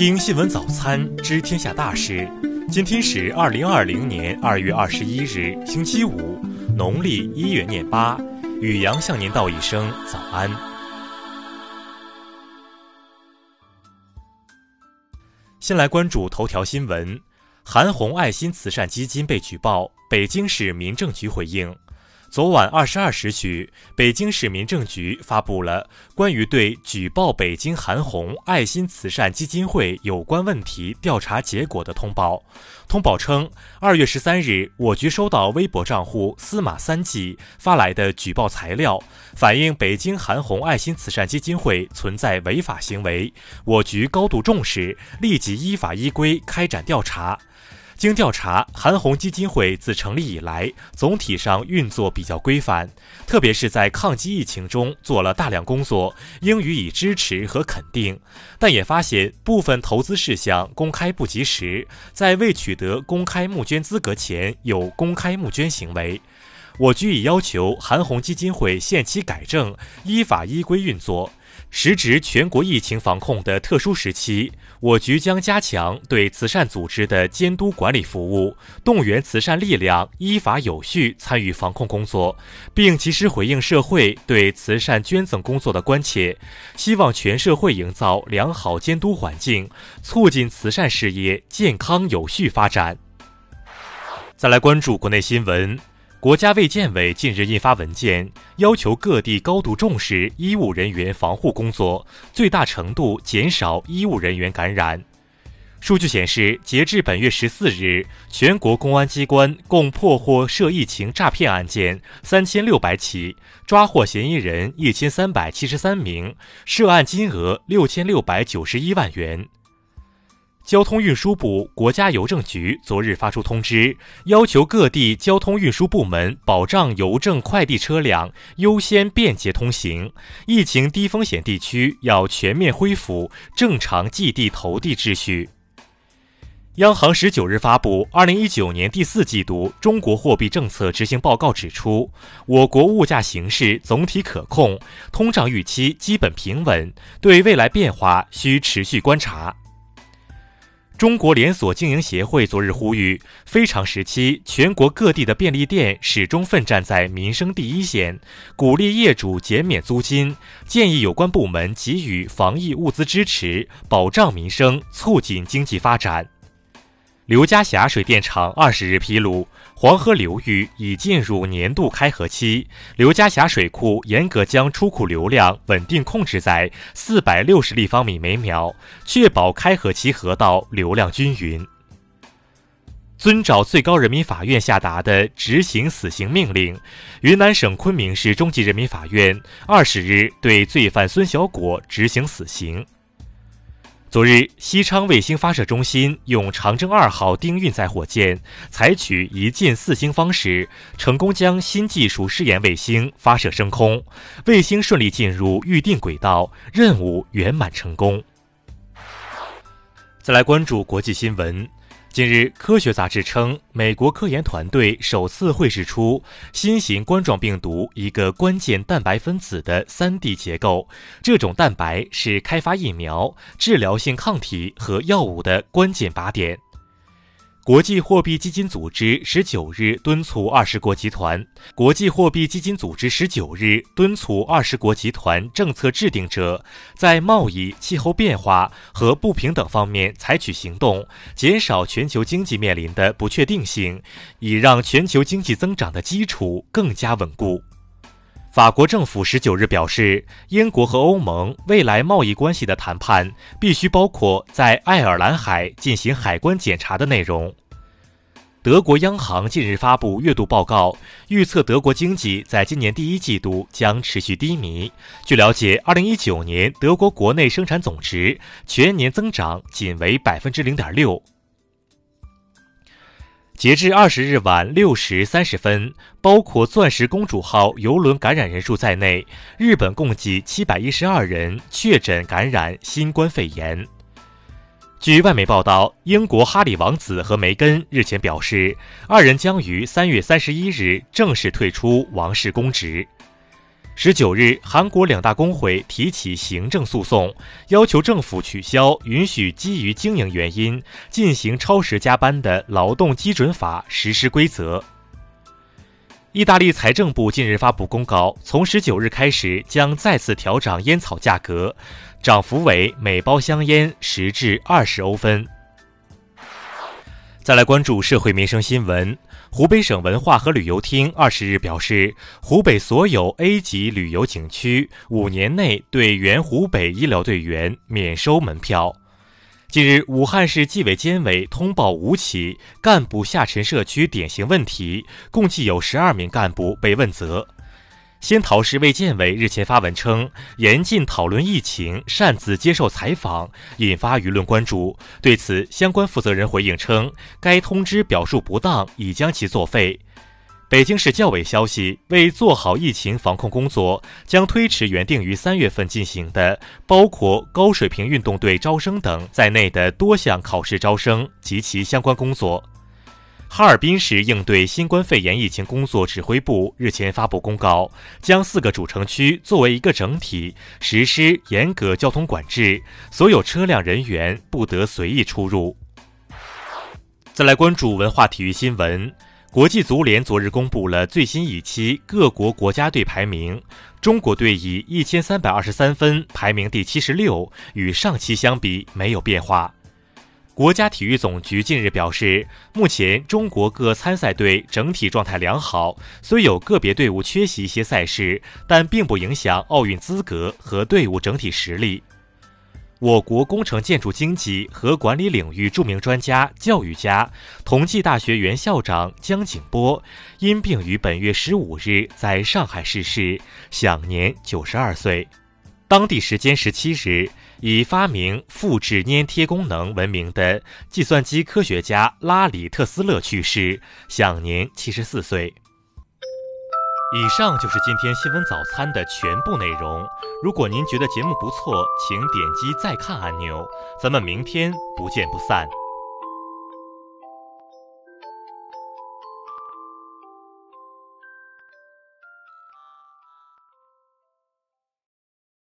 听新闻早餐知天下大事。今天是二零二零年二月二十一日，星期五，农历一月廿八。宇阳向您道一声早安。先来关注头条新闻：韩红爱心慈善基金被举报，北京市民政局回应。昨晚二十二时许，北京市民政局发布了关于对举报北京韩红爱心慈善基金会有关问题调查结果的通报。通报称，二月十三日，我局收到微博账户司马三季发来的举报材料，反映北京韩红爱心慈善基金会存在违法行为，我局高度重视，立即依法依规开展调查。经调查，韩红基金会自成立以来，总体上运作比较规范，特别是在抗击疫情中做了大量工作，应予以支持和肯定。但也发现部分投资事项公开不及时，在未取得公开募捐资格前有公开募捐行为。我局已要求韩红基金会限期改正，依法依规运作。时值全国疫情防控的特殊时期，我局将加强对慈善组织的监督管理服务，动员慈善力量依法有序参与防控工作，并及时回应社会对慈善捐赠工作的关切。希望全社会营造良好监督环境，促进慈善事业健康有序发展。再来关注国内新闻。国家卫健委近日印发文件，要求各地高度重视医务人员防护工作，最大程度减少医务人员感染。数据显示，截至本月十四日，全国公安机关共破获涉疫情诈骗案件三千六百起，抓获嫌疑人一千三百七十三名，涉案金额六千六百九十一万元。交通运输部、国家邮政局昨日发出通知，要求各地交通运输部门保障邮政快递车辆优先便捷通行。疫情低风险地区要全面恢复正常寄递投递秩序。央行十九日发布二零一九年第四季度中国货币政策执行报告，指出，我国物价形势总体可控，通胀预期基本平稳，对未来变化需持续观察。中国连锁经营协会昨日呼吁，非常时期，全国各地的便利店始终奋战在民生第一线，鼓励业主减免租金，建议有关部门给予防疫物资支持，保障民生，促进经济发展。刘家峡水电厂二十日披露。黄河流域已进入年度开河期，刘家峡水库严格将出库流量稳定控制在四百六十立方米每秒，确保开河期河道流量均匀。遵照最高人民法院下达的执行死刑命令，云南省昆明市中级人民法院二十日对罪犯孙小果执行死刑。昨日，西昌卫星发射中心用长征二号丁运载火箭，采取一箭四星方式，成功将新技术试验卫星发射升空，卫星顺利进入预定轨道，任务圆满成功。再来关注国际新闻。近日，科学杂志称，美国科研团队首次绘制出新型冠状病毒一个关键蛋白分子的 3D 结构。这种蛋白是开发疫苗、治疗性抗体和药物的关键靶点。国际货币基金组织十九日敦促二十国集团。国际货币基金组织十九日敦促二十国集团政策制定者在贸易、气候变化和不平等方面采取行动，减少全球经济面临的不确定性，以让全球经济增长的基础更加稳固。法国政府十九日表示，英国和欧盟未来贸易关系的谈判必须包括在爱尔兰海进行海关检查的内容。德国央行近日发布月度报告，预测德国经济在今年第一季度将持续低迷。据了解，二零一九年德国国内生产总值全年增长仅为百分之零点六。截至二十日晚六时三十分，包括“钻石公主号”游轮感染人数在内，日本共计七百一十二人确诊感染新冠肺炎。据外媒报道，英国哈里王子和梅根日前表示，二人将于三月三十一日正式退出王室公职。十九日，韩国两大工会提起行政诉讼，要求政府取消允许基于经营原因进行超时加班的劳动基准法实施规则。意大利财政部近日发布公告，从十九日开始将再次调涨烟草价格，涨幅为每包香烟十至二十欧分。再来关注社会民生新闻。湖北省文化和旅游厅二十日表示，湖北所有 A 级旅游景区五年内对原湖北医疗队员免收门票。近日，武汉市纪委监委通报五起干部下沉社区典型问题，共计有十二名干部被问责。仙桃市卫健委日前发文称，严禁讨论疫情、擅自接受采访，引发舆论关注。对此，相关负责人回应称，该通知表述不当，已将其作废。北京市教委消息，为做好疫情防控工作，将推迟原定于三月份进行的包括高水平运动队招生等在内的多项考试招生及其相关工作。哈尔滨市应对新冠肺炎疫情工作指挥部日前发布公告，将四个主城区作为一个整体，实施严格交通管制，所有车辆人员不得随意出入。再来关注文化体育新闻，国际足联昨日公布了最新一期各国国家队排名，中国队以一千三百二十三分排名第七十六，与上期相比没有变化。国家体育总局近日表示，目前中国各参赛队整体状态良好，虽有个别队伍缺席一些赛事，但并不影响奥运资格和队伍整体实力。我国工程建筑经济和管理领域著名专家、教育家、同济大学原校长江景波因病于本月十五日在上海逝世，享年九十二岁。当地时间十七日，以发明复制粘贴功能闻名的计算机科学家拉里·特斯勒去世，享年七十四岁。以上就是今天新闻早餐的全部内容。如果您觉得节目不错，请点击再看按钮。咱们明天不见不散。